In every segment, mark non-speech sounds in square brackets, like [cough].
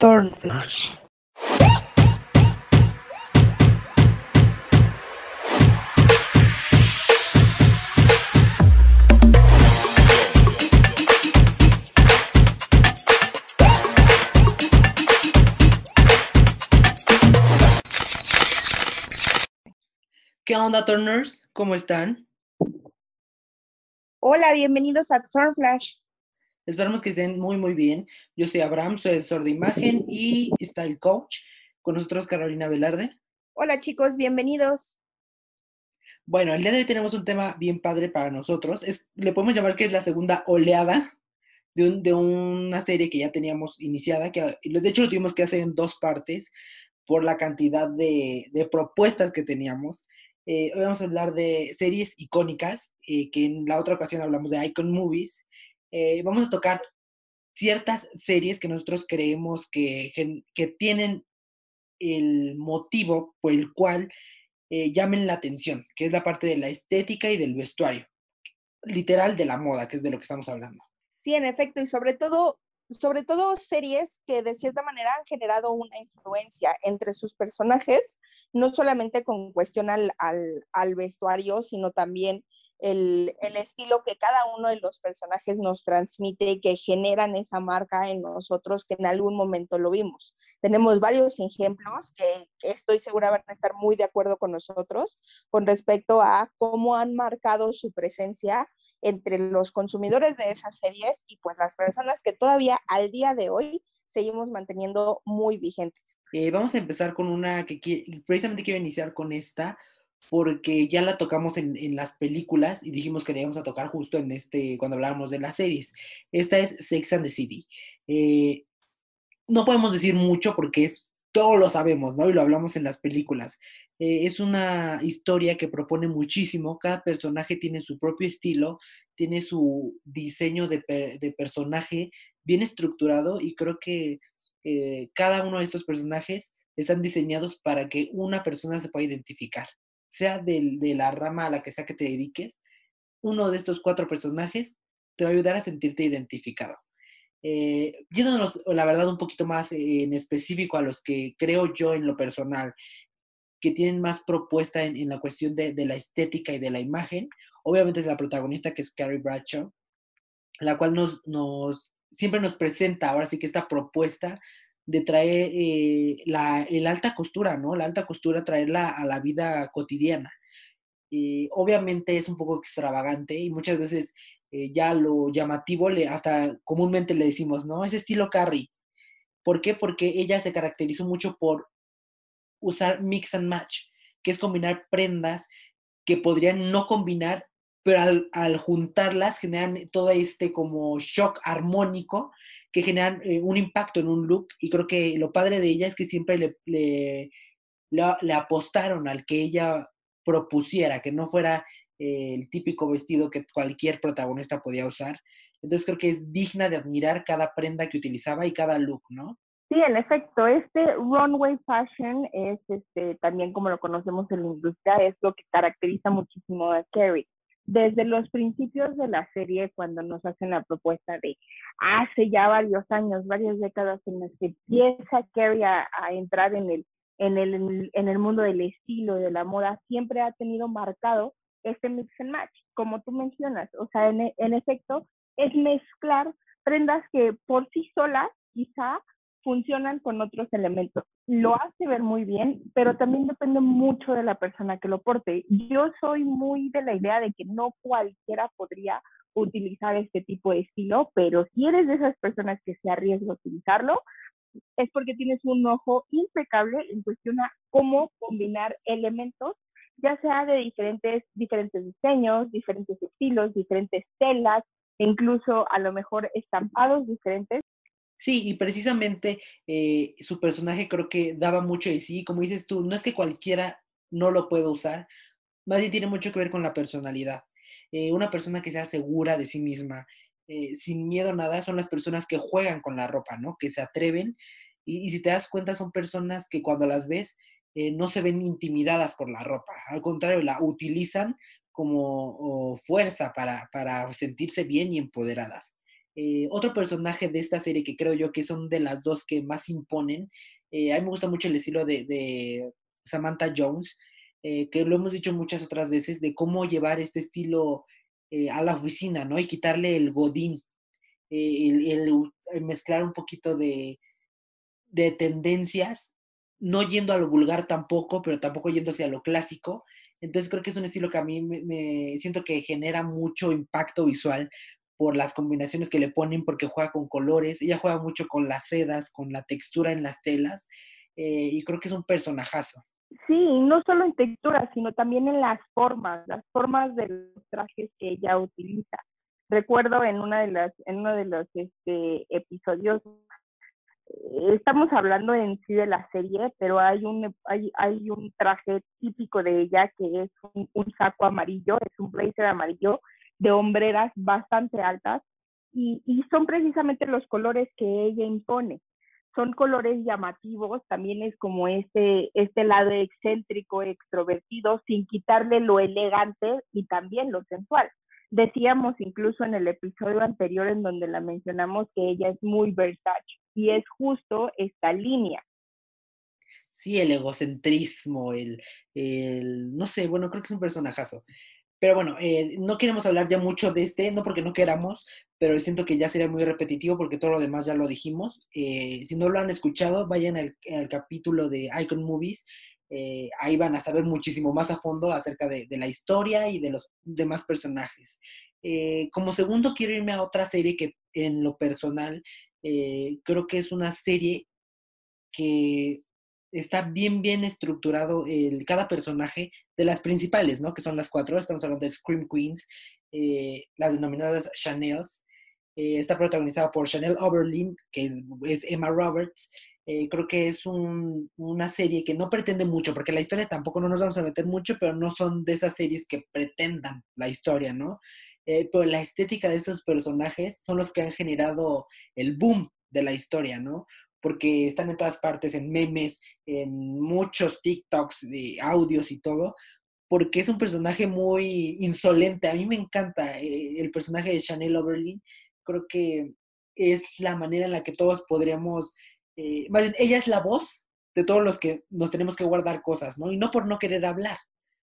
Thornflash. ¿Qué onda, Turners? ¿Cómo están? Hola, bienvenidos a Thornflash. Esperamos que estén muy, muy bien. Yo soy Abraham, soy de imagen y style coach. Con nosotros Carolina Velarde. Hola chicos, bienvenidos. Bueno, el día de hoy tenemos un tema bien padre para nosotros. Es, le podemos llamar que es la segunda oleada de, un- de una serie que ya teníamos iniciada, que de hecho lo tuvimos que hacer en dos partes por la cantidad de, de propuestas que teníamos. Eh, hoy vamos a hablar de series icónicas, eh, que en la otra ocasión hablamos de Icon Movies. Eh, vamos a tocar ciertas series que nosotros creemos que, gen- que tienen el motivo por el cual eh, llamen la atención, que es la parte de la estética y del vestuario, literal de la moda, que es de lo que estamos hablando. Sí, en efecto, y sobre todo, sobre todo series que de cierta manera han generado una influencia entre sus personajes, no solamente con cuestión al, al- al vestuario, sino también el, el estilo que cada uno de los personajes nos transmite y que generan esa marca en nosotros que en algún momento lo vimos. Tenemos varios ejemplos que, que estoy segura van a estar muy de acuerdo con nosotros con respecto a cómo han marcado su presencia entre los consumidores de esas series y pues las personas que todavía al día de hoy seguimos manteniendo muy vigentes. Eh, vamos a empezar con una que qui- precisamente quiero iniciar con esta, porque ya la tocamos en, en las películas y dijimos que la íbamos a tocar justo en este, cuando hablábamos de las series. Esta es Sex and the City. Eh, no podemos decir mucho porque es, todo lo sabemos, ¿no? Y lo hablamos en las películas. Eh, es una historia que propone muchísimo. Cada personaje tiene su propio estilo, tiene su diseño de, de personaje bien estructurado y creo que eh, cada uno de estos personajes están diseñados para que una persona se pueda identificar, sea de la rama a la que sea que te dediques. Uno de estos cuatro personajes te va a ayudar a sentirte identificado. Eh, yéndonos, la verdad, un poquito más en específico a los que creo yo en lo personal, que tienen más propuesta en, la cuestión de, la estética y de la imagen, obviamente es la protagonista que es Carrie Bradshaw, la cual nos siempre nos presenta ahora sí que esta propuesta de traer eh, la el alta costura, ¿no? La alta costura, traerla a la vida cotidiana. Eh, obviamente es un poco extravagante y muchas veces eh, ya lo llamativo, le, hasta comúnmente le decimos, ¿no? Es estilo Carrie. ¿Por qué? Porque ella se caracterizó mucho por usar mix and match, que es combinar prendas que podrían no combinar, pero al, al juntarlas generan todo este como shock armónico que generan eh, un impacto en un look y creo que lo padre de ella es que siempre le, le, apostaron al que ella propusiera, que no fuera eh, el típico vestido que cualquier protagonista podía usar. Entonces creo que es digna de admirar cada prenda que utilizaba y cada look, ¿no? Sí, en efecto, este runway fashion es este, también como lo conocemos en la industria, es lo que caracteriza muchísimo a Carrie. Desde los principios de la serie, cuando nos hacen la propuesta de hace ya varios años, varias décadas en las que empieza Carrie a, entrar en el, en, el, en el mundo del estilo, de la moda, siempre ha tenido marcado este mix and match, como tú mencionas. O sea, en, en efecto, es mezclar prendas que por sí solas quizá funcionan con otros elementos. Lo hace ver muy bien, pero también depende mucho de la persona que lo porte. Yo soy muy de la idea de que no cualquiera podría utilizar este tipo de estilo, pero si eres de esas personas que se arriesga a utilizarlo, es porque tienes un ojo impecable en cuestión a cómo combinar elementos, ya sea de diferentes, diferentes diseños, diferentes estilos, diferentes telas, incluso a lo mejor estampados diferentes Sí, y precisamente eh, su personaje creo que daba mucho de sí, como dices tú, no es que cualquiera no lo pueda usar, más bien tiene mucho que ver con la personalidad. Eh, una persona que sea segura de sí misma, eh, sin miedo a nada, son las personas que juegan con la ropa, ¿no? Que se atreven y, si te das cuenta son personas que cuando las ves eh, no se ven intimidadas por la ropa, al contrario, la utilizan como fuerza para, para sentirse bien y empoderadas. Eh, otro personaje de esta serie que creo yo que son de las dos que más imponen, eh, a mí me gusta mucho el estilo de, Samantha Jones, eh, que lo hemos dicho muchas otras veces, de cómo llevar este estilo a la oficina, ¿no? Y quitarle el godín, el, mezclar un poquito de, de tendencias, no yendo a lo vulgar tampoco, pero tampoco yendo hacia lo clásico. Entonces creo que es un estilo que a mí me, siento que genera mucho impacto visual por las combinaciones que le ponen, porque juega con colores, ella juega mucho con las sedas, con la textura en las telas, eh, y creo que es un personajazo. Sí, no solo en textura, sino también en las formas, las formas de los trajes que ella utiliza. Recuerdo en una de las, en uno de los este, episodios estamos hablando en sí de la serie, pero hay un, hay, hay un traje típico de ella que es un, saco amarillo, es un blazer amarillo de hombreras bastante altas y, son precisamente los colores que ella impone. Son colores llamativos, también es como este, este lado excéntrico, extrovertido, sin quitarle lo elegante y también lo sensual. Decíamos incluso en el episodio anterior en donde la mencionamos que ella es muy Versace y es justo esta línea. Sí, el egocentrismo, el, no sé, bueno, creo que es un personajazo. Pero bueno, eh, no queremos hablar ya mucho de este, no porque no queramos, pero siento que ya sería muy repetitivo porque todo lo demás ya lo dijimos. Eh, si no lo han escuchado, vayan al, capítulo de Icon Movies eh, ahí van a saber muchísimo más a fondo acerca de, la historia y de los demás personajes. Eh, como segundo, quiero irme a otra serie que en lo personal creo que es una serie que está bien, bien estructurado el, cada personaje de las principales, ¿no? Que son las cuatro, estamos hablando de Scream Queens, las denominadas Chanels. está protagonizada por Chanel Oberlin, que es Emma Roberts, eh, creo que es una serie que no pretende mucho, porque la historia tampoco no nos vamos a meter mucho, pero no son de esas series que pretendan la historia, ¿no? Eh, pero la estética de estos personajes son los que han generado el boom de la historia, ¿no? Porque están en todas partes, en memes, en muchos TikToks, de audios y todo, porque es un personaje muy insolente. A mí me encanta eh, el personaje de Chanel Oberlin. Creo que es la manera en la que todos podríamos eh, ella es la voz de todos los que nos tenemos que guardar cosas, ¿no? Y no por no querer hablar,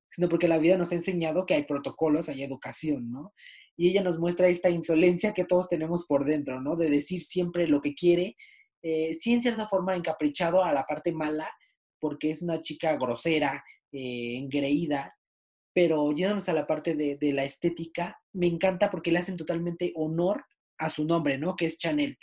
sino porque la vida nos ha enseñado que hay protocolos, hay educación, ¿no? Y ella nos muestra esta insolencia que todos tenemos por dentro, ¿no? De decir siempre lo que quiere, eh, sí en cierta forma encaprichado a la parte mala, porque es una chica grosera, eh, engreída, pero yéndonos a la parte de, la estética, me encanta porque le hacen totalmente honor a su nombre, ¿no? Que es Chanel.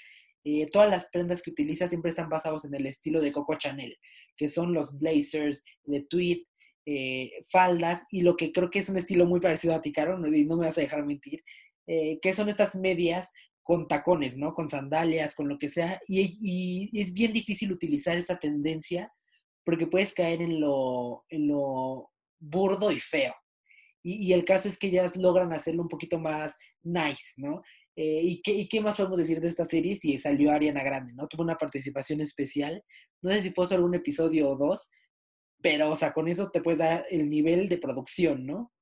Eh, todas las prendas que utiliza siempre están basadas en el estilo de Coco Chanel, que son los blazers de tweed, eh, faldas y lo que creo que es un estilo muy parecido a Ticaro, no, no me vas a dejar mentir, eh, que son estas medias con tacones, ¿no? Con sandalias, con lo que sea, y, es bien difícil utilizar esa tendencia porque puedes caer en lo, en lo burdo y feo. Y, y, el caso es que ellas logran hacerlo un poquito más nice, ¿no? Eh, ¿y, qué, ¿y, qué, más podemos decir de esta serie si salió Ariana Grande, ¿no? Tuvo una participación especial. No sé si fue solo un episodio o dos, pero, o sea, con eso te puedes dar el nivel de producción, ¿no?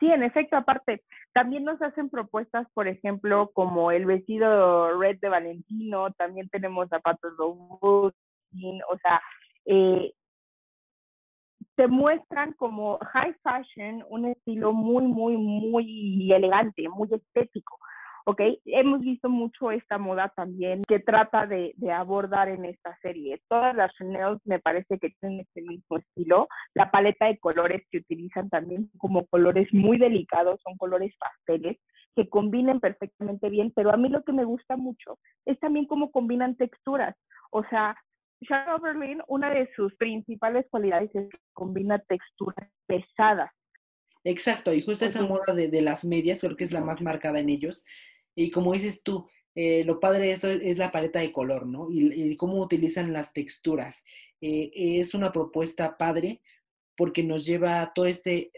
Sí, en efecto, aparte, también nos hacen propuestas, por ejemplo, como el vestido red de Valentino, también tenemos zapatos Louboutin, o sea, eh, te muestran como high fashion un estilo muy, muy, muy elegante, muy estético. ¿Ok? Hemos visto mucho esta moda también que trata de, de, abordar en esta serie. Todas las Chanel me parece que tienen este mismo estilo. La paleta de colores que utilizan también como colores muy delicados, son colores pasteles que combinen perfectamente bien, pero a mí lo que me gusta mucho es también cómo combinan texturas. O sea, Shadow Berlin, una de sus principales cualidades es que combina texturas pesadas. Exacto, y justo esa moda de, de, las medias creo que es la más marcada en ellos. Y como dices tú, eh, lo padre de esto es, la paleta de color, ¿no? Y, cómo utilizan las texturas. Eh, es una propuesta padre porque nos lleva todo este,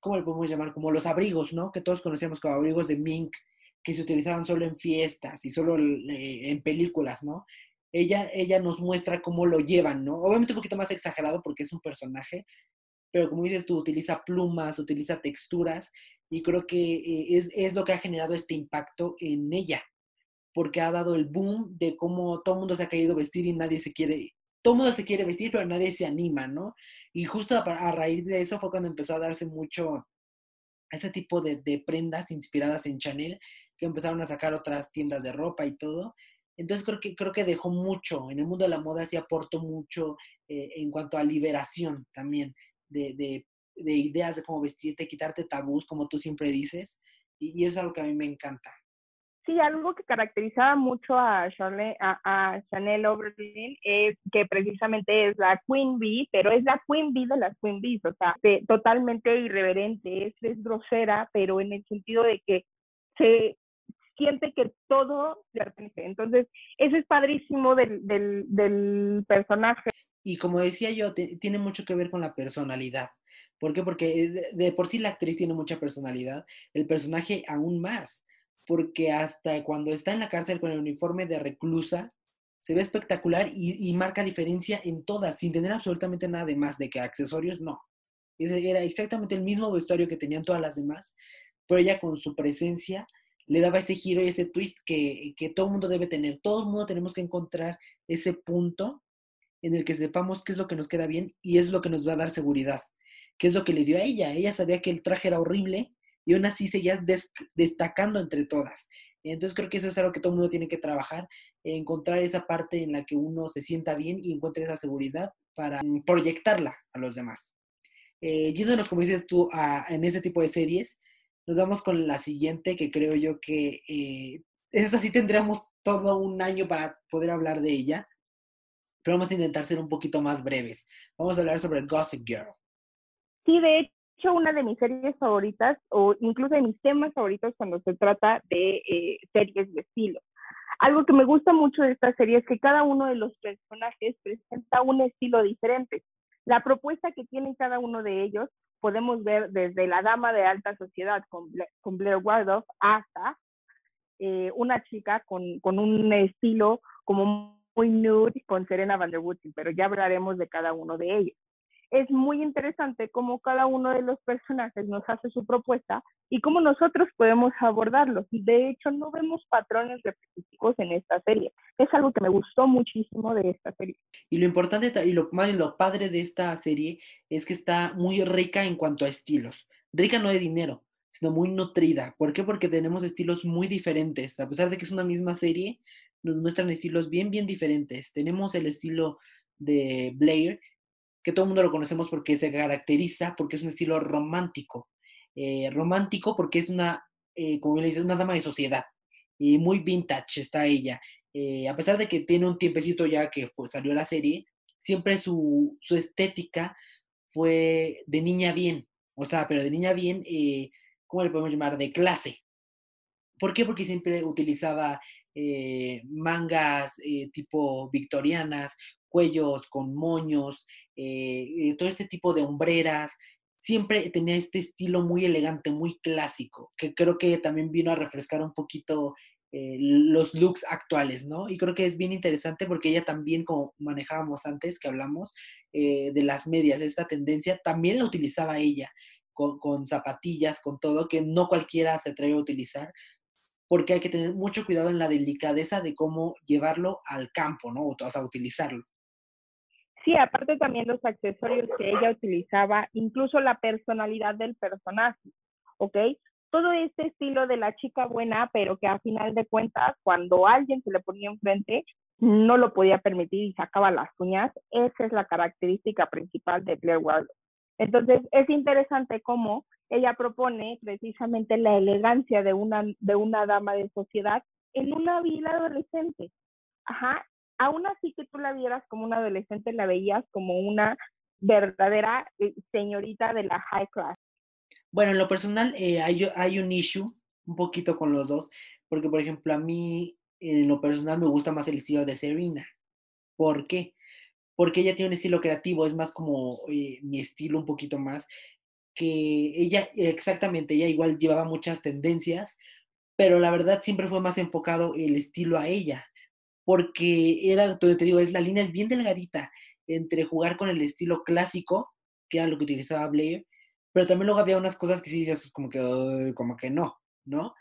¿cómo le podemos llamar? Como los abrigos, ¿no? Que todos conocíamos como abrigos de mink, que se utilizaban solo en fiestas y solo eh, en películas, ¿no? ella, ella nos muestra cómo lo llevan, ¿no? Obviamente un poquito más exagerado porque es un personaje, pero como dices tú, utiliza plumas, utiliza texturas y creo que eh, es, es lo que ha generado este impacto en ella, porque ha dado el boom de cómo todo el mundo se ha querido vestir y nadie se quiere, todo el mundo se quiere vestir, pero nadie se anima, ¿no? Y justo a, raíz de eso fue cuando empezó a darse mucho ese tipo de, de, prendas inspiradas en Chanel, que empezaron a sacar otras tiendas de ropa y todo. Entonces creo que, creo que dejó mucho, en el mundo de la moda sí aportó mucho eh, en cuanto a liberación también de, de, de, ideas de cómo vestirte, quitarte tabús, como tú siempre dices, y, y eso es algo que a mí me encanta. Sí, algo que caracterizaba mucho a, Charlotte, a, a, Chanel Oberlin es que precisamente es la Queen Bee, pero es la Queen Bee de las Queen Bees, o sea, de, totalmente irreverente, es, es grosera, pero en el sentido de que se siente que todo le pertenece. Entonces, eso es padrísimo del, del, del personaje. Y como decía yo, tiene mucho que ver con la personalidad. ¿Por qué? Porque de, de por sí la actriz tiene mucha personalidad, el personaje aún más porque hasta cuando está en la cárcel con el uniforme de reclusa, se ve espectacular y, marca diferencia en todas, sin tener absolutamente nada de más, de que accesorios no. Era exactamente el mismo vestuario que tenían todas las demás, pero ella con su presencia le daba ese giro y ese twist que, que todo mundo debe tener. Todo el mundo tenemos que encontrar ese punto en el que sepamos qué es lo que nos queda bien y es lo que nos va a dar seguridad, qué es lo que le dio a ella. Ella sabía que el traje era horrible, y aún así seguía des destacando entre todas. Entonces creo que eso es algo que todo el mundo tiene que trabajar, encontrar esa parte en la que uno se sienta bien y encuentre esa seguridad para proyectarla a los demás. Eh, yéndonos, como dices tú, a, en ese tipo de series, nos vamos con la siguiente que creo yo que eh, esa sí tendríamos todo un año para poder hablar de ella, pero vamos a intentar ser un poquito más breves. Vamos a hablar sobre Gossip Girl. Sí, de hecho una de mis series favoritas o incluso de mis temas favoritos cuando se trata de eh, series de estilo. Algo que me gusta mucho de esta serie es que cada uno de los personajes presenta un estilo diferente. La propuesta que tienen cada uno de ellos podemos ver desde la dama de alta sociedad con, Bla con Blair Waldorf hasta eh, una chica con, con un estilo como muy nude con Serena Van der Woodsen, pero ya hablaremos de cada uno de ellos es muy interesante cómo cada uno de los personajes nos hace su propuesta y cómo nosotros podemos abordarlos. De hecho, no vemos patrones repetitivos en esta serie. Es algo que me gustó muchísimo de esta serie. Y lo importante y lo, lo padre de esta serie es que está muy rica en cuanto a estilos. Rica no de dinero, sino muy nutrida. ¿Por qué? Porque tenemos estilos muy diferentes. A pesar de que es una misma serie, nos muestran estilos bien, bien diferentes. Tenemos el estilo de Blair, que todo el mundo lo conocemos porque se caracteriza, porque es un estilo romántico. Eh, romántico porque es una, eh, como le dice, una dama de sociedad. Y muy vintage está ella. Eh, a pesar de que tiene un tiempecito ya que salió la serie, siempre su, su, estética fue de niña bien. O sea, pero de niña bien, ¿cómo le podemos llamar? De clase. ¿Por qué? Porque siempre utilizaba eh, mangas eh, tipo victorianas, cuellos con moños, eh, todo este tipo de hombreras. Siempre tenía este estilo muy elegante, muy clásico, que creo que también vino a refrescar un poquito los looks actuales, ¿no? Y creo que es bien interesante porque ella también, como manejábamos antes, que hablamos de las medias, esta tendencia, también la utilizaba ella, con, con zapatillas, con todo, que no cualquiera se atreve a utilizar, porque hay que tener mucho cuidado en la delicadeza de cómo llevarlo al campo, ¿no? O sea, utilizarlo. Sí, aparte también los accesorios que ella utilizaba, incluso la personalidad del personaje, ¿ok? Todo este estilo de la chica buena, pero que a final de cuentas, cuando alguien se le ponía enfrente, no lo podía permitir y sacaba las uñas, esa es la característica principal de Blair Waldorf. Entonces, es interesante cómo ella propone precisamente la elegancia de una, de una dama de sociedad en una vida adolescente. Ajá, aún así que tú la vieras como una adolescente, la veías como una verdadera eh, señorita de la high class. Bueno, en lo personal eh, hay, hay un issue un poquito con los dos, porque por ejemplo a mí en lo personal me gusta más el estilo de Serena. ¿Por qué? Porque ella tiene un estilo creativo, es más como eh, mi estilo un poquito más, que ella, exactamente, ella igual llevaba muchas tendencias, pero la verdad siempre fue más enfocado el estilo a ella porque era, te digo, es la línea es bien delgadita entre jugar con el estilo clásico que era lo que utilizaba Blair, pero también luego había unas cosas que sí decías como que, como que no, ¿no?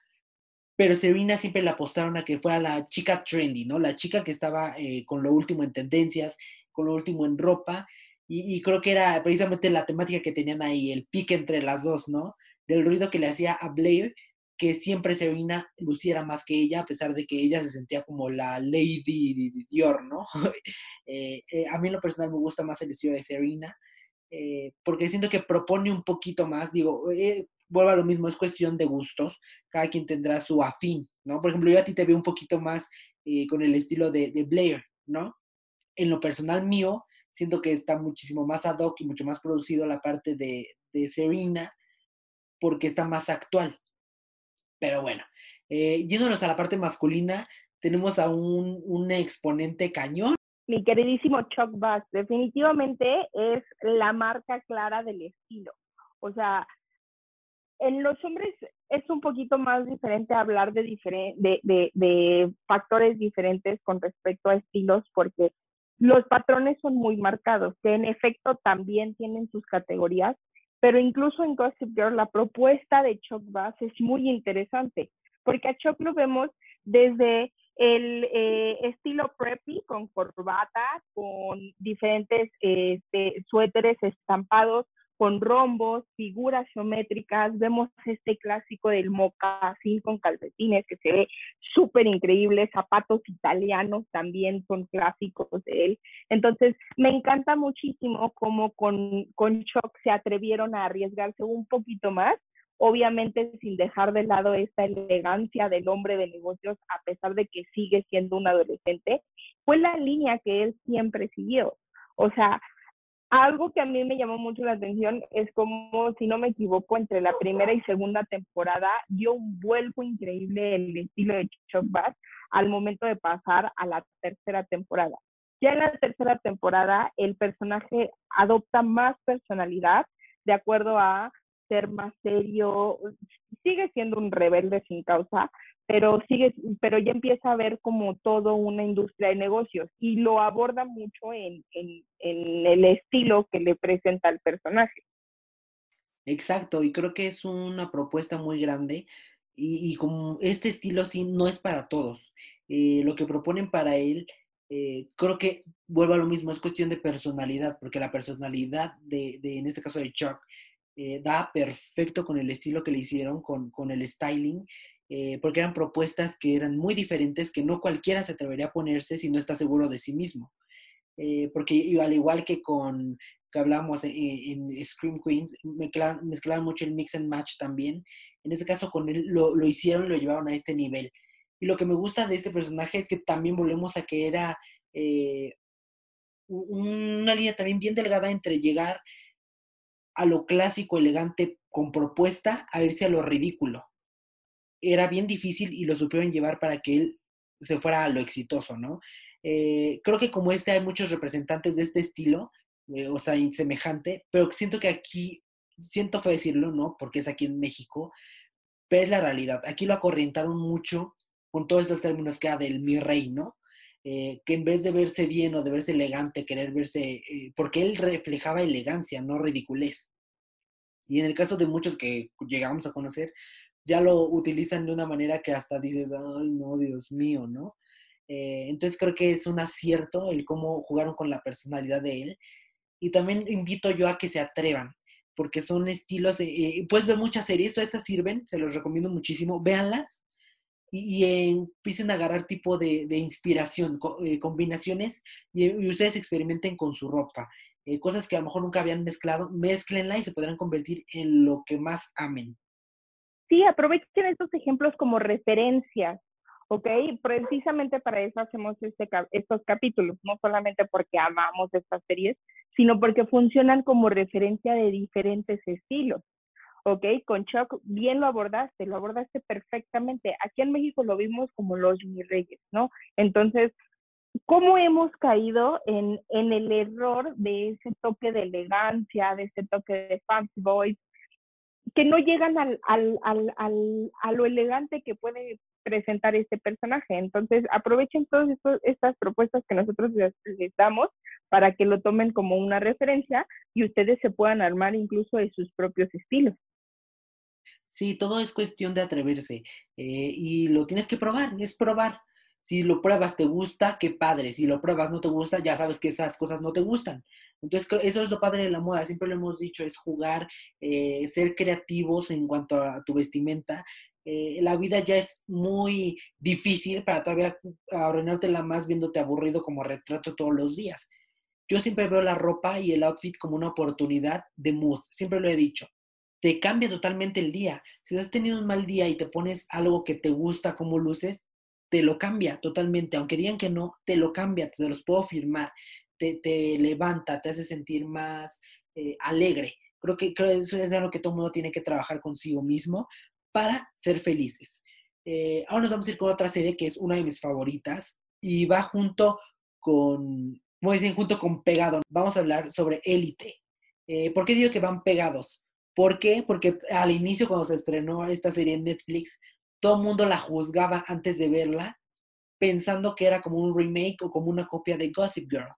Pero Serena siempre la apostaron a que fuera la chica trendy, ¿no? La chica que estaba eh, con lo último en tendencias, con lo último en ropa, y, creo que era precisamente la temática que tenían ahí, el pique entre las dos, ¿no? Del ruido que le hacía a Blair, que siempre Serena luciera más que ella, a pesar de que ella se sentía como la Lady Dior, ¿no? [laughs] Eh, eh, a mí en lo personal me gusta más el estilo de Serena, eh, porque siento que propone un poquito más, digo, vuelvo a lo mismo, es cuestión de gustos, cada quien tendrá su afín, ¿no? Por ejemplo, yo a ti te veo un poquito más con el estilo de, de Blair, ¿no? En lo personal mío, siento que está muchísimo más ad hoc y mucho más producido la parte de, de Serena, porque está más actual. Pero bueno, eh, yéndonos a la parte masculina, tenemos a un, un exponente cañón. Mi queridísimo Chuck Bass, definitivamente es la marca clara del estilo. O sea, en los hombres es un poquito más diferente hablar de, de, de, de, factores diferentes con respecto a estilos porque los patrones son muy marcados, que en efecto también tienen sus categorías, pero incluso en Gossip Girl la propuesta de Chuck Bass es muy interesante, porque a Chuck lo vemos desde el eh, estilo preppy con corbata, con diferentes este, suéteres estampados, con rombos, figuras geométricas, vemos este clásico del mocasín con calcetines que se ve súper increíble, zapatos italianos también son clásicos de él. Entonces, me encanta muchísimo cómo con, con Chuck se atrevieron a arriesgarse un poquito más, obviamente sin dejar de lado esta elegancia del hombre de negocios, a pesar de que sigue siendo un adolescente, fue la línea que él siempre siguió. O sea, algo que a mí me llamó mucho la atención es como, si no me equivoco, entre la primera y segunda temporada dio un vuelco increíble el estilo de Chuck Bass al momento de pasar a la tercera temporada. Ya en la tercera temporada el personaje adopta más personalidad de acuerdo a ser más serio, sigue siendo un rebelde sin causa, pero sigue, pero ya empieza a ver como todo una industria de negocios y lo aborda mucho en, en, el estilo que le presenta el personaje. Exacto, y creo que es una propuesta muy grande y, como este estilo sí no es para todos. Eh, lo que proponen para él, eh, creo que vuelve a lo mismo, es cuestión de personalidad, porque la personalidad de en este caso de Chuck, eh, perfecto con el estilo que le hicieron, con, con el styling eh, porque eran propuestas que eran muy diferentes, que no cualquiera se atrevería a ponerse si no está seguro de sí mismo. Eh, porque al igual que con que hablamos en, Scream Queens, mezclaban, mucho el mix and match también. En ese caso con él lo, lo hicieron lo llevaron a este nivel. Y lo que me gusta de este personaje es que también volvemos a que era eh, una línea también bien delgada entre llegar a lo clásico, elegante, con propuesta, a irse a lo ridículo era bien difícil y lo supieron llevar para que él se fuera a lo exitoso, ¿no? Eh, creo que como este hay muchos representantes de este estilo, eh, o sea, semejante, pero siento que aquí, siento fue decirlo, ¿no? Porque es aquí en México, pero es la realidad. Aquí lo acorrientaron mucho con todos estos términos que era del mi rey, ¿no? Eh, que en vez de verse bien o de verse elegante, querer verse, porque él reflejaba elegancia, no ridiculez. Y en el caso de muchos que llegamos a conocer, ya lo utilizan de una manera que hasta dices, ay, no, Dios mío, ¿no? Eh, entonces creo que es un acierto el cómo jugaron con la personalidad de él. Y también invito yo a que se atrevan, porque son estilos de... Eh, puedes ver muchas series, todas estas sirven, se los recomiendo muchísimo, véanlas y, empiecen a agarrar tipo de, inspiración, eh, combinaciones, y, ustedes experimenten con su ropa. cosas que a lo mejor nunca habían mezclado, mezclenla y se podrán convertir en lo que más amen. Sí, aprovechen estos ejemplos como referencias, ¿ok? Precisamente para eso hacemos este, estos capítulos, no solamente porque amamos estas series, sino porque funcionan como referencia de diferentes estilos. ¿Ok? Con Chuck bien lo abordaste, lo abordaste perfectamente. Aquí en México lo vimos como los mi reyes, ¿no? Entonces, ¿cómo hemos caído en, en el error de ese toque de elegancia, de ese toque de fancy boys, que no llegan al, al, al, a lo elegante que puede presentar este personaje. Entonces, aprovechen todas estas propuestas que nosotros les, damos para que lo tomen como una referencia y ustedes se puedan armar incluso de sus propios estilos. Sí, todo es cuestión de atreverse eh, y lo tienes que probar, es probar. Si lo pruebas, te gusta, qué padre. Si lo pruebas, no te gusta, ya sabes que esas cosas no te gustan. Entonces, eso es lo padre de la moda. Siempre lo hemos dicho, es jugar, eh, ser creativos en cuanto a tu vestimenta. Eh, la vida ya es muy difícil para todavía la más viéndote aburrido como retrato todos los días. Yo siempre veo la ropa y el outfit como una oportunidad de mood. Siempre lo he dicho te cambia totalmente el día. Si has tenido un mal día y te pones algo que te gusta como luces, te lo cambia totalmente. Aunque digan que no, te lo cambia, te los puedo firmar. Te, levanta, te hace sentir más eh, alegre. Creo que, creo eso es algo que todo mundo tiene que trabajar consigo mismo para ser felices. Eh, ahora nos vamos a ir con otra serie que es una de mis favoritas y va junto con, como dicen, junto con Pegado. Vamos a hablar sobre Élite. Eh, ¿Por qué digo que van pegados? ¿Por qué? Porque al inicio, cuando se estrenó esta serie en Netflix, todo el mundo la juzgaba antes de verla, pensando que era como un remake o como una copia de Gossip Girl,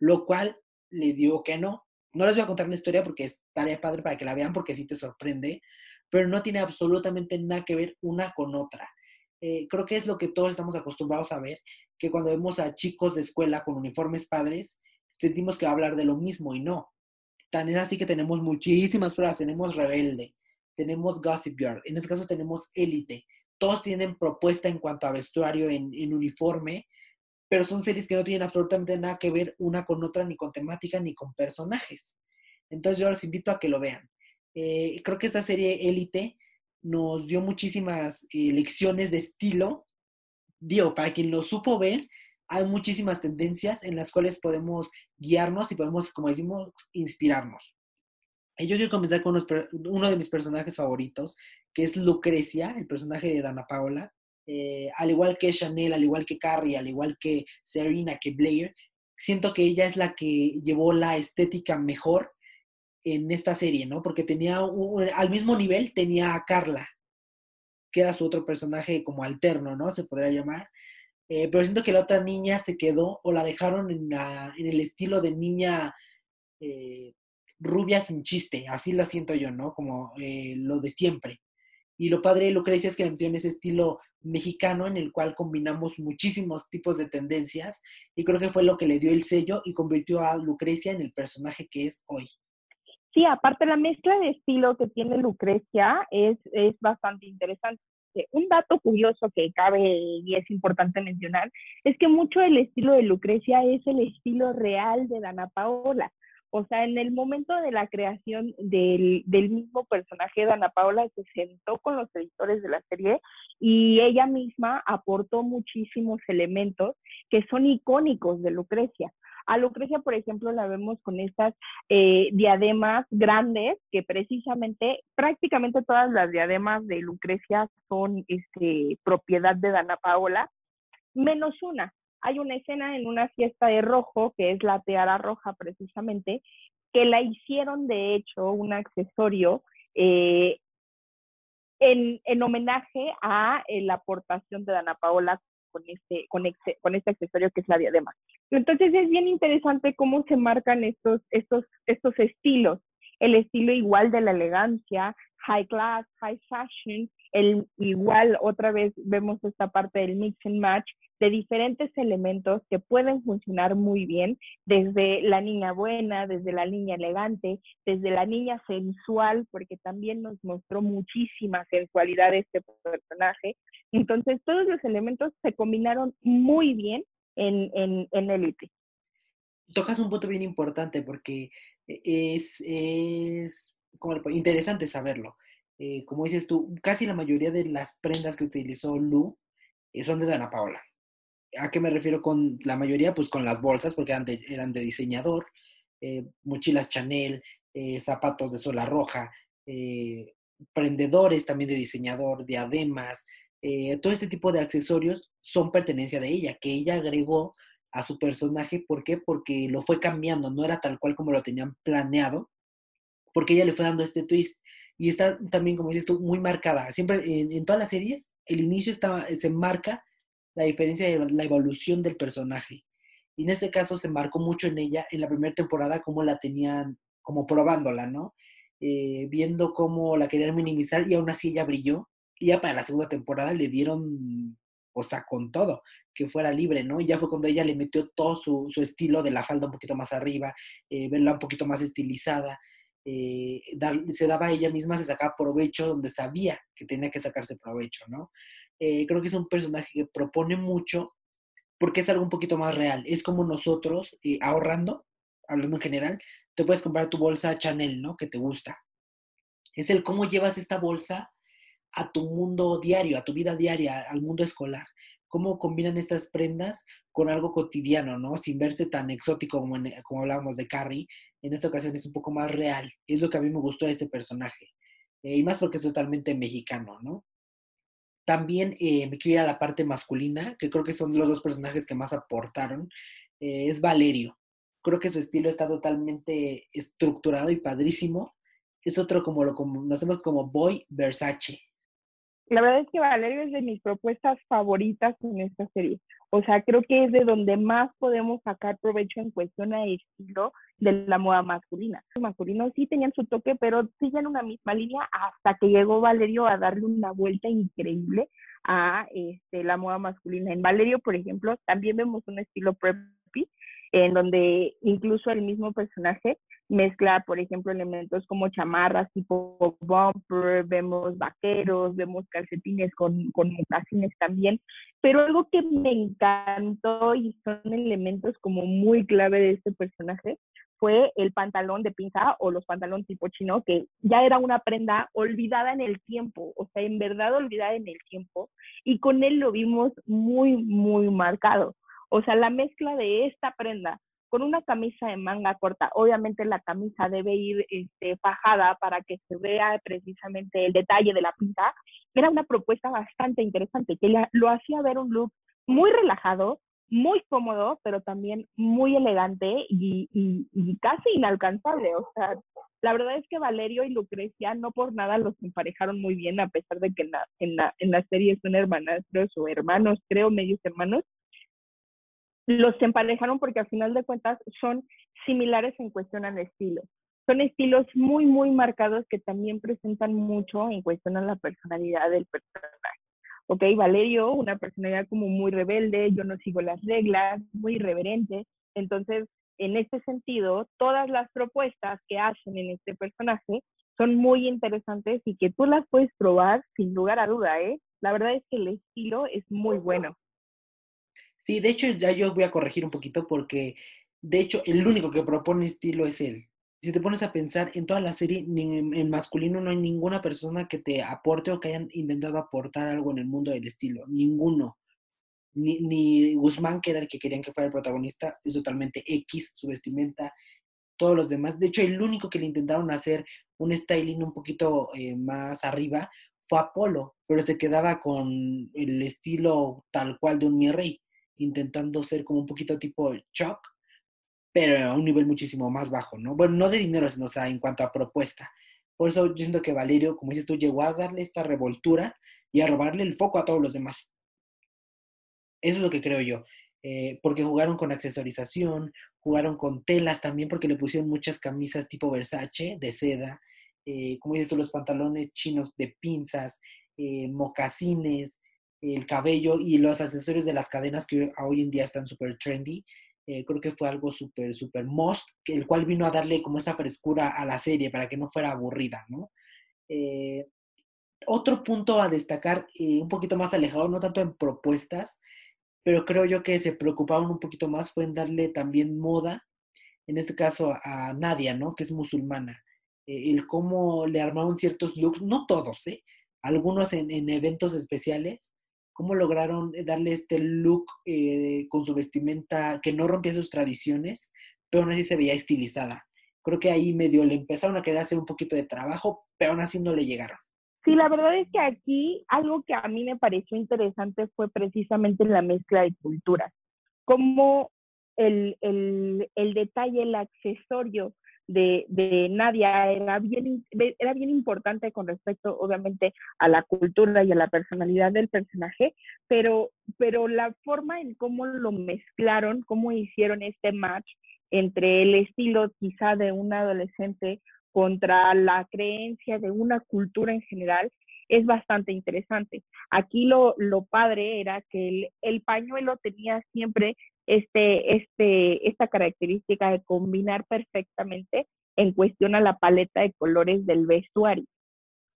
lo cual les digo que no. No les voy a contar la historia porque es tarea padre para que la vean porque sí te sorprende, pero no tiene absolutamente nada que ver una con otra. Eh, creo que es lo que todos estamos acostumbrados a ver, que cuando vemos a chicos de escuela con uniformes padres, sentimos que va a hablar de lo mismo y no. Tan es así que tenemos muchísimas pruebas. Tenemos Rebelde, tenemos Gossip Girl, en este caso tenemos Élite. Todos tienen propuesta en cuanto a vestuario en, uniforme, pero son series que no tienen absolutamente nada que ver una con otra, ni con temática, ni con personajes. Entonces yo los invito a que lo vean. Eh, creo que esta serie Élite nos dio muchísimas eh, lecciones de estilo. Digo, para quien lo supo ver, hay muchísimas tendencias en las cuales podemos guiarnos y podemos, como decimos, inspirarnos. Y yo quiero comenzar con uno de mis personajes favoritos, que es Lucrecia, el personaje de Dana Paola. Eh, al igual que Chanel, al igual que Carrie, al igual que Serena, que Blair, siento que ella es la que llevó la estética mejor en esta serie, ¿no? Porque tenía, al mismo nivel tenía a Carla, que era su otro personaje como alterno, ¿no? Se podría llamar. Eh, pero siento que la otra niña se quedó o la dejaron en, el estilo de niña eh, rubia sin chiste, así la siento yo, ¿no? Como eh, lo de siempre. Y lo padre de Lucrecia es que le metieron ese estilo mexicano en el cual combinamos muchísimos tipos de tendencias y creo que fue lo que le dio el sello y convirtió a Lucrecia en el personaje que es hoy. Sí, aparte la mezcla de estilo que tiene Lucrecia es, es bastante interesante un dato curioso que cabe y es importante mencionar es que mucho del estilo de Lucrecia es el estilo real de Dana Paola. O sea, en el momento de la creación del, del mismo personaje, Dana Paola se sentó con los editores de la serie y ella misma aportó muchísimos elementos que son icónicos de Lucrecia. A Lucrecia, por ejemplo, la vemos con estas eh, diademas grandes, que precisamente prácticamente todas las diademas de Lucrecia son este, propiedad de Dana Paola, menos una. Hay una escena en una fiesta de rojo, que es la teara roja precisamente, que la hicieron de hecho un accesorio eh, en, en, homenaje a eh, la aportación de Dana Paola con este, con, este, con este accesorio que es la diadema. Entonces es bien interesante cómo se marcan estos, estos, estos estilos. El estilo igual de la elegancia, high class, high fashion, el igual otra vez vemos esta parte del mix and match de diferentes elementos que pueden funcionar muy bien, desde la niña buena, desde la niña elegante, desde la niña sensual, porque también nos mostró muchísima sensualidad este personaje. Entonces, todos los elementos se combinaron muy bien en, en, en Elite. Tocas un punto bien importante porque es, es como interesante saberlo. Eh, como dices tú, casi la mayoría de las prendas que utilizó Lu eh, son de Dana Paola. ¿A qué me refiero con la mayoría? Pues con las bolsas, porque eran de, diseñador, eh, mochilas Chanel, zapatos de suela roja, prendedores también de diseñador, diademas, todo este tipo de accesorios son pertenencia de ella, que ella agregó a su personaje. ¿Por qué? Porque lo fue cambiando, no era tal cual como lo tenían planeado, porque ella le fue dando este twist y está también, como dices tú, muy marcada. Siempre en, todas las series, el inicio estaba, se marca la diferencia de la evolución del personaje. Y en este caso se marcó mucho en ella, en la primera temporada, cómo la tenían, como probándola, ¿no? Eh, viendo cómo la querían minimizar y aún así ella brilló. Y ya para la segunda temporada le dieron, o sea, con todo, que fuera libre, ¿no? Y ya fue cuando ella le metió todo su, estilo de la falda un poquito más arriba, eh, verla un poquito más estilizada. Eh, se daba a ella misma, se sacaba provecho donde sabía que tenía que sacarse provecho, ¿no? Creo que es un personaje que propone mucho porque es algo un poquito más real. Es como nosotros, ahorrando, hablando en general, te puedes comprar tu bolsa Chanel, ¿no? Que te gusta. Es el cómo llevas esta bolsa a tu mundo diario, a tu vida diaria, al mundo escolar. Cómo combinan estas prendas con algo cotidiano, ¿no? Sin verse tan exótico como, como hablábamos de Carrie. En esta ocasión es un poco más real. Es lo que a mí me gustó de este personaje. Eh, y más porque es totalmente mexicano, ¿no? También eh, me quiero ir a la parte masculina, que creo que son los dos personajes que más aportaron. Eh, es Valerio creo que su estilo está totalmente estructurado y padrísimo. Es otro como lo conocemos como Boy Versace. La verdad es que Valerio es de mis propuestas favoritas en esta serie. O sea, creo que es de donde más podemos sacar provecho en cuestión de estilo de la moda masculina. Los masculinos sí tenían su toque, pero siguen una misma línea hasta que llegó Valerio a darle una vuelta increíble a este, la moda masculina. En Valerio, por ejemplo, también vemos un estilo preppy, en donde incluso el mismo personaje mezcla, por ejemplo, elementos como chamarras tipo bumper, vemos vaqueros, vemos calcetines con, con mocasines también, pero algo que me encantó y son elementos como muy clave de este personaje fue el pantalón de pinza o los pantalones tipo chino, que ya era una prenda olvidada en el tiempo, o sea, en verdad olvidada en el tiempo, y con él lo vimos muy, muy marcado. O sea, la mezcla de esta prenda con una camisa de manga corta, obviamente la camisa debe ir este, fajada para que se vea precisamente el detalle de la pinta, era una propuesta bastante interesante, que lo hacía ver un look muy relajado, muy cómodo, pero también muy elegante y, casi inalcanzable. O sea, la verdad es que Valerio y Lucrecia no por nada los emparejaron muy bien, a pesar de que en la, en la, en la serie son hermanastros o hermanos, creo, medios hermanos los emparejaron porque al final de cuentas son similares en cuestión al estilo. Son estilos muy, muy marcados que también presentan mucho en cuestión a la personalidad del personaje. Ok, Valerio, una personalidad como muy rebelde, yo no sigo las reglas, muy irreverente. Entonces, en este sentido, todas las propuestas que hacen en este personaje son muy interesantes y que tú las puedes probar sin lugar a duda, ¿eh? La verdad es que el estilo es muy bueno. Sí, de hecho ya yo voy a corregir un poquito porque de hecho el único que propone estilo es él. Si te pones a pensar en toda la serie, en, masculino no hay ninguna persona que te aporte o que hayan intentado aportar algo en el mundo del estilo. Ninguno. Ni, ni Guzmán, que era el que querían que fuera el protagonista, es totalmente X, su vestimenta, todos los demás. De hecho, el único que le intentaron hacer un styling un poquito eh, más arriba fue Apolo, pero se quedaba con el estilo tal cual de un mi rey intentando ser como un poquito tipo Chuck, pero a un nivel muchísimo más bajo, ¿no? Bueno, no de dinero, sino o sea, en cuanto a propuesta. Por eso yo siento que Valerio, como dices tú, llegó a darle esta revoltura y a robarle el foco a todos los demás. Eso es lo que creo yo. Eh, porque jugaron con accesorización, jugaron con telas también, porque le pusieron muchas camisas tipo Versace, de seda, eh, como dices tú, los pantalones chinos de pinzas, eh, mocasines, el cabello y los accesorios de las cadenas que hoy en día están súper trendy. Eh, creo que fue algo súper, súper most, que el cual vino a darle como esa frescura a la serie para que no fuera aburrida, ¿no? Eh, otro punto a destacar, eh, un poquito más alejado, no tanto en propuestas, pero creo yo que se preocuparon un poquito más fue en darle también moda, en este caso a Nadia, ¿no? Que es musulmana. el cómo le armaron ciertos looks, no todos, ¿eh? Algunos en, en eventos especiales, cómo lograron darle este look eh, con su vestimenta que no rompía sus tradiciones, pero aún así se veía estilizada. Creo que ahí medio le empezaron a querer hacer un poquito de trabajo, pero aún así no le llegaron. Sí, la verdad es que aquí algo que a mí me pareció interesante fue precisamente la mezcla de culturas. Como el, el, el detalle, el accesorio de, de, Nadia era bien, era bien importante con respecto, obviamente, a la cultura y a la personalidad del personaje, pero, pero la forma en cómo lo mezclaron, cómo hicieron este match entre el estilo quizá de un adolescente contra la creencia de una cultura en general, es bastante interesante. Aquí lo, lo padre era que el, el, pañuelo tenía siempre este, este, esta característica de combinar perfectamente en cuestión a la paleta de colores del vestuario.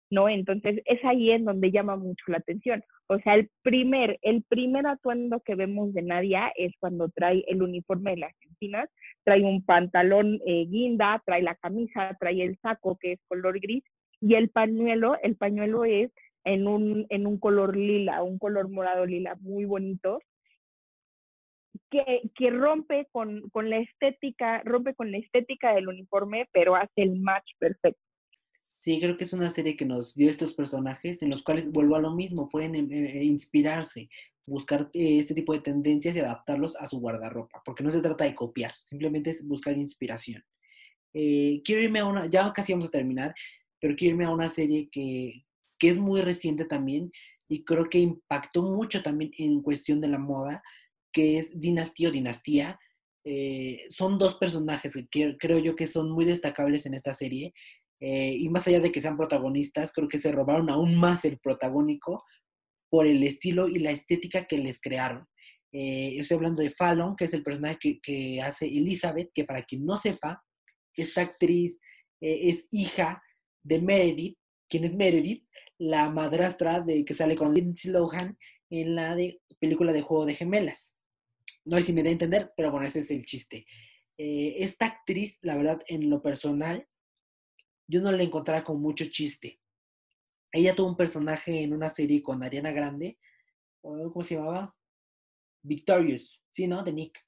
¿no? Entonces es ahí en donde llama mucho la atención. O sea, el primer, el primer atuendo que vemos de Nadia es cuando trae el uniforme de las Argentinas, trae un pantalón eh, guinda, trae la camisa, trae el saco que es color gris y el pañuelo, el pañuelo es en un, en un color lila, un color morado lila muy bonito, que, que rompe con, con, la estética, rompe con la estética del uniforme, pero hace el match perfecto. Sí, creo que es una serie que nos dio estos personajes en los cuales vuelvo a lo mismo, pueden eh, inspirarse, buscar eh, este tipo de tendencias y adaptarlos a su guardarropa, porque no se trata de copiar, simplemente es buscar inspiración. Eh, quiero irme a una, ya casi vamos a terminar, pero quiero irme a una serie que, que es muy reciente también y creo que impactó mucho también en cuestión de la moda, que es Dinastía o Dinastía. Eh, son dos personajes que creo yo que son muy destacables en esta serie. Eh, y más allá de que sean protagonistas, creo que se robaron aún más el protagónico por el estilo y la estética que les crearon. Eh, estoy hablando de Fallon, que es el personaje que, hace Elizabeth, que para quien no sepa, esta actriz es hija de Meredith, quien es Meredith, la madrastra de que sale con Lindsay Lohan en la de, película de Juego de Gemelas. No sé si me da a entender, pero bueno, ese es el chiste. Eh, esta actriz, la verdad, en lo personal, yo no la encontraba con mucho chiste. Ella tuvo un personaje en una serie con Ariana Grande, ¿cómo se llamaba? Victorious, sí, ¿no? De Nick.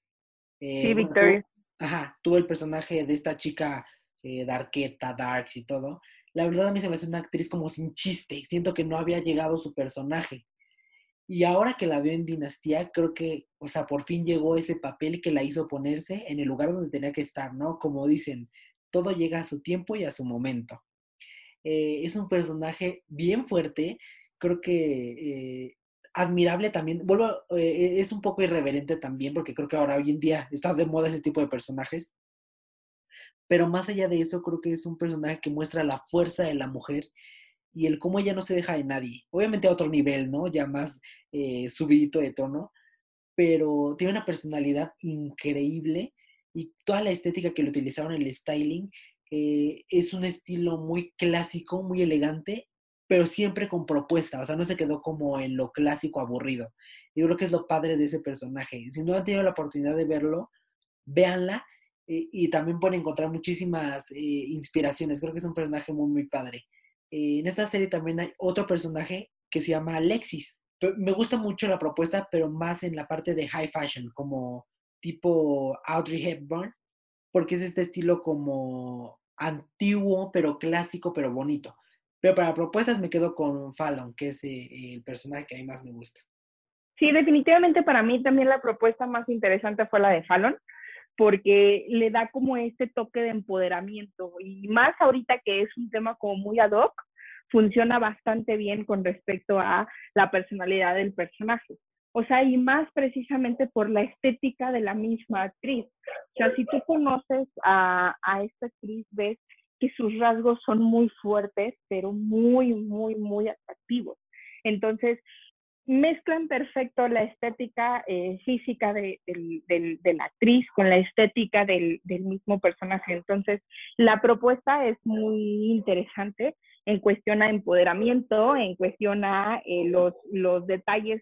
Eh, sí, Victorious. ajá, tuvo el personaje de esta chica eh, Darketa, Darks y todo la verdad a mí se me hace una actriz como sin chiste. Siento que no había llegado su personaje. Y ahora que la veo en Dinastía, creo que, o sea, por fin llegó ese papel que la hizo ponerse en el lugar donde tenía que estar, ¿no? Como dicen, todo llega a su tiempo y a su momento. Eh, es un personaje bien fuerte, creo que eh, admirable también. Vuelvo, eh, es un poco irreverente también, porque creo que ahora hoy en día está de moda ese tipo de personajes. Pero más allá de eso, creo que es un personaje que muestra la fuerza de la mujer y el cómo ella no se deja de nadie. Obviamente a otro nivel, ¿no? Ya más eh, subidito de tono, pero tiene una personalidad increíble y toda la estética que le utilizaron el styling eh, es un estilo muy clásico, muy elegante, pero siempre con propuesta, o sea, no se quedó como en lo clásico aburrido. Yo creo que es lo padre de ese personaje. Si no han tenido la oportunidad de verlo, véanla y también pueden encontrar muchísimas eh, inspiraciones. Creo que es un personaje muy, muy padre. En esta serie también hay otro personaje que se llama Alexis. Me gusta mucho la propuesta, pero más en la parte de high fashion, como tipo Audrey Hepburn, porque es este estilo como antiguo, pero clásico, pero bonito. Pero para propuestas me quedo con Fallon, que es eh, el personaje que a mí más me gusta. Sí, definitivamente para mí también la propuesta más interesante fue la de Fallon porque le da como este toque de empoderamiento y más ahorita que es un tema como muy ad hoc, funciona bastante bien con respecto a la personalidad del personaje. O sea, y más precisamente por la estética de la misma actriz. O sea, si tú conoces a, a esta actriz, ves que sus rasgos son muy fuertes, pero muy, muy, muy atractivos. Entonces, mezclan perfecto la estética eh, física de, la actriz con la estética del, mismo personaje. Entonces, la propuesta es muy interesante en cuestión a empoderamiento, en cuestión a eh, los, detalles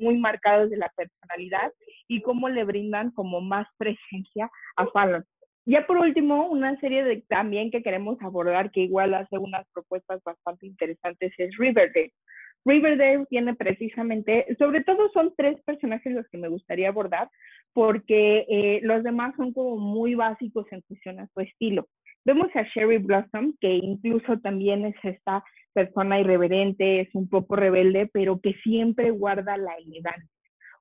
muy marcados de la personalidad y cómo le brindan como más presencia a Fallon. Ya por último, una serie de también que queremos abordar que igual hace unas propuestas bastante interesantes es Riverdale. Riverdale tiene precisamente, sobre todo son tres personajes los que me gustaría abordar, porque eh, los demás son como muy básicos en función a su estilo. Vemos a Sherry Blossom, que incluso también es esta persona irreverente, es un poco rebelde, pero que siempre guarda la elegancia,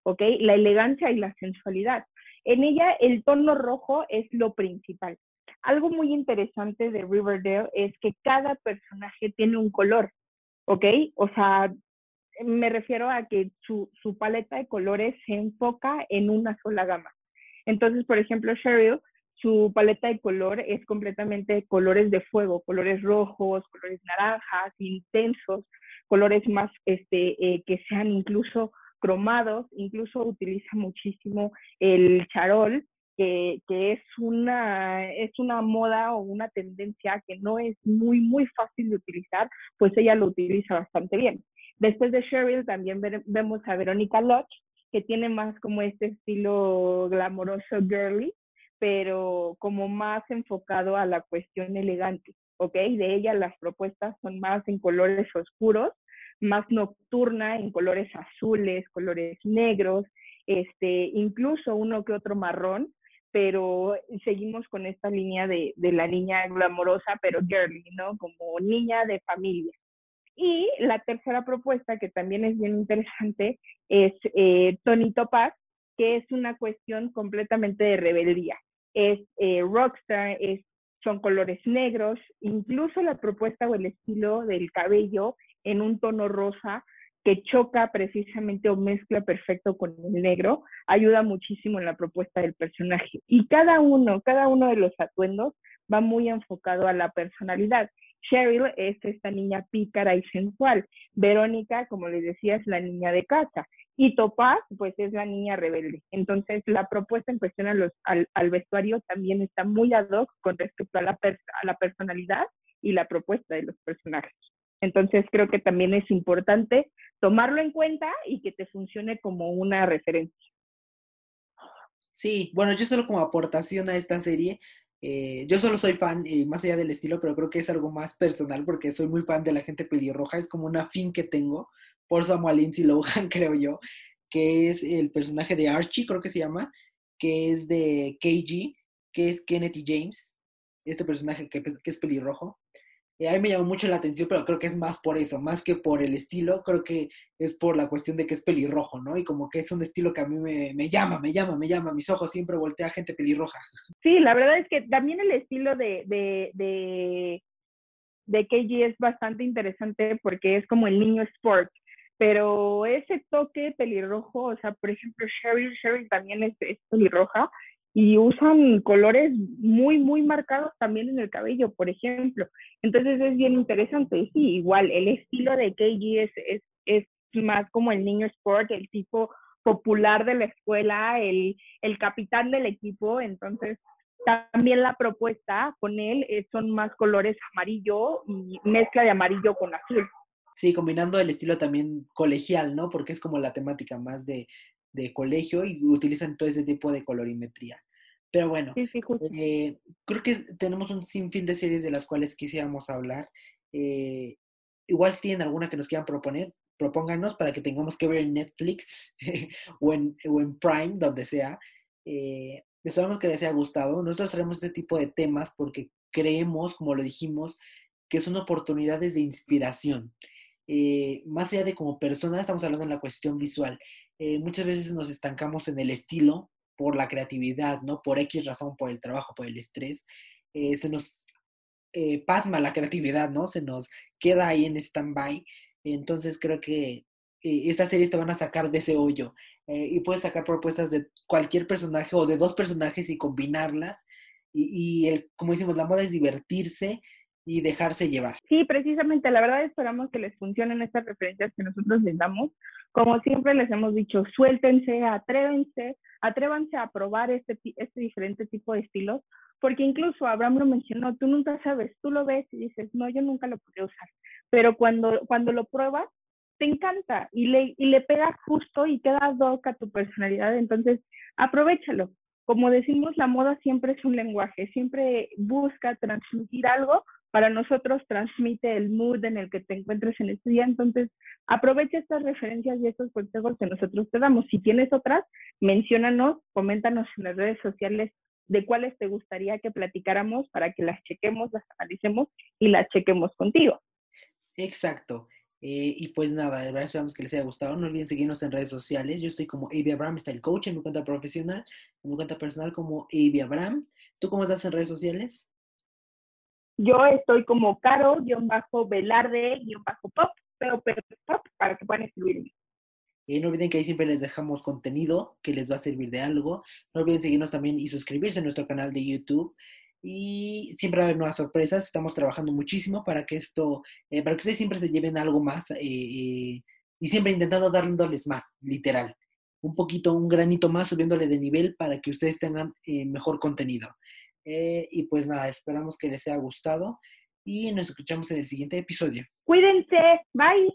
¿ok? La elegancia y la sensualidad. En ella el tono rojo es lo principal. algo muy interesante de Riverdale es que cada personaje tiene un color, ¿ok? O sea, me refiero a que su, paleta de colores se enfoca en una sola gama. Entonces, por ejemplo, Cheryl, su paleta de color es completamente colores de fuego, colores rojos, colores naranjas, intensos, colores más este, eh, que sean incluso cromados, incluso utiliza muchísimo el charol, que, es, una, es una moda o una tendencia que no es muy, muy fácil de utilizar, pues ella lo utiliza bastante bien. Después de Cheryl también vemos a Verónica Lodge, que tiene más como este estilo glamoroso girly, pero como más enfocado a la cuestión elegante, ¿ok? De ella las propuestas son más en colores oscuros, más nocturna, en colores azules, colores negros, este, incluso uno que otro marrón, pero seguimos con esta línea de, la niña glamorosa, pero girly, ¿no? Como niña de familia. Y la tercera propuesta, que también es bien interesante, es eh, Tony Topaz, que es una cuestión completamente de rebeldía. Es eh, rockstar, es, son colores negros, incluso la propuesta o el estilo del cabello en un tono rosa que choca precisamente o mezcla perfecto con el negro, ayuda muchísimo en la propuesta del personaje. Y cada uno, cada uno de los atuendos va muy enfocado a la personalidad. Cheryl es esta niña pícara y sensual. Verónica, como les decía, es la niña de casa. Y Topaz, pues es la niña rebelde. Entonces, la propuesta en cuestión al, vestuario también está muy ad hoc con respecto a la, a la personalidad y la propuesta de los personajes. Entonces, creo que también es importante tomarlo en cuenta y que te funcione como una referencia. Sí, bueno, yo solo como aportación a esta serie, eh, yo solo soy fan, eh, más allá del estilo, pero creo que es algo más personal porque soy muy fan de la gente pelirroja. Es como una fin que tengo por Samuel Lindsay Lohan, [laughs] creo yo, que es el personaje de Archie, creo que se llama, que es de KG, que es Kennedy James, este personaje que, que es pelirrojo. Eh, a mí me llamó mucho la atención, pero creo que es más por eso, más que por el estilo, creo que es por la cuestión de que es pelirrojo, ¿no? Y como que es un estilo que a mí me, me llama, me llama, me llama, mis ojos siempre voltea gente pelirroja. [laughs] Sí, la verdad es que también el estilo de, de, de, de KG es bastante interesante porque es como el niño sport, pero ese toque pelirrojo, o sea, por ejemplo, Cheryl, Cheryl también es pelirroja, y usan colores muy, muy marcados también en el cabello, por ejemplo. Entonces es bien interesante. Sí, igual, el estilo de KG es, es, es más como el niño sport, el tipo popular de la escuela, el, el capitán del equipo. Entonces, también la propuesta con él son más colores amarillo y mezcla de amarillo con azul. Sí, combinando el estilo también colegial, ¿no? Porque es como la temática más de, de colegio y utilizan todo ese tipo de colorimetría. Pero bueno, eh, creo que tenemos un sinfín de series de las cuales quisiéramos hablar. Eh, igual si tienen alguna que nos quieran proponer, propónganos para que tengamos que ver en Netflix [laughs] o, en, o, en, Prime, donde sea. Eh, esperamos que les haya gustado. Nosotros traemos este tipo de temas porque creemos, como lo dijimos, que son oportunidades de inspiración. más allá de como personas, estamos hablando en la cuestión visual. muchas veces nos estancamos en el estilo por la creatividad, ¿no? Por X razón, por el trabajo, por el estrés, eh, se nos eh, pasma la creatividad, ¿no? Se nos queda ahí en stand-by. Entonces creo que eh, estas series te van a sacar de ese hoyo y puedes sacar propuestas de cualquier personaje o de dos personajes y combinarlas. Y, el, como decimos, la moda es divertirse y dejarse llevar. Sí, precisamente, la verdad esperamos que les funcionen estas referencias que nosotros les damos. Como siempre les hemos dicho, suéltense, atrévense, atrévanse a probar este, este diferente tipo de estilos, porque incluso Abraham lo mencionó, tú nunca sabes, tú lo ves y dices, no, yo nunca lo podría usar, pero cuando, cuando lo pruebas, te encanta y le, y le pega justo y queda doca a tu personalidad, entonces aprovechalo. Como decimos, la moda siempre es un lenguaje, siempre busca transmitir algo para nosotros transmite el mood en el que te encuentres en este día. Entonces, aprovecha estas referencias y estos consejos que nosotros te damos. Si tienes otras, menciónanos, coméntanos en las redes sociales de cuáles te gustaría que platicáramos para que las chequemos, las analicemos y las chequemos contigo. Exacto. Eh, y pues nada, de verdad esperamos que les haya gustado. No olviden seguirnos en redes sociales. Yo estoy como Avi Abraham, está el coach en mi cuenta profesional, en mi cuenta personal como Avi Abraham. ¿Tú cómo estás en redes sociales? Yo estoy como caro-velarde-pop, pero pop, para que puedan escribirme. Y no olviden que ahí siempre les dejamos contenido que les va a servir de algo. No olviden seguirnos también y suscribirse a nuestro canal de YouTube. Y siempre va a haber nuevas sorpresas. Estamos trabajando muchísimo para que esto, eh, para que ustedes siempre se lleven algo más eh, eh, y siempre intentando dándoles más, literal. Un poquito, un granito más, subiéndole de nivel para que ustedes tengan mejor contenido. Y pues nada, esperamos que les haya gustado y nos escuchamos en el siguiente episodio. Cuídense, bye.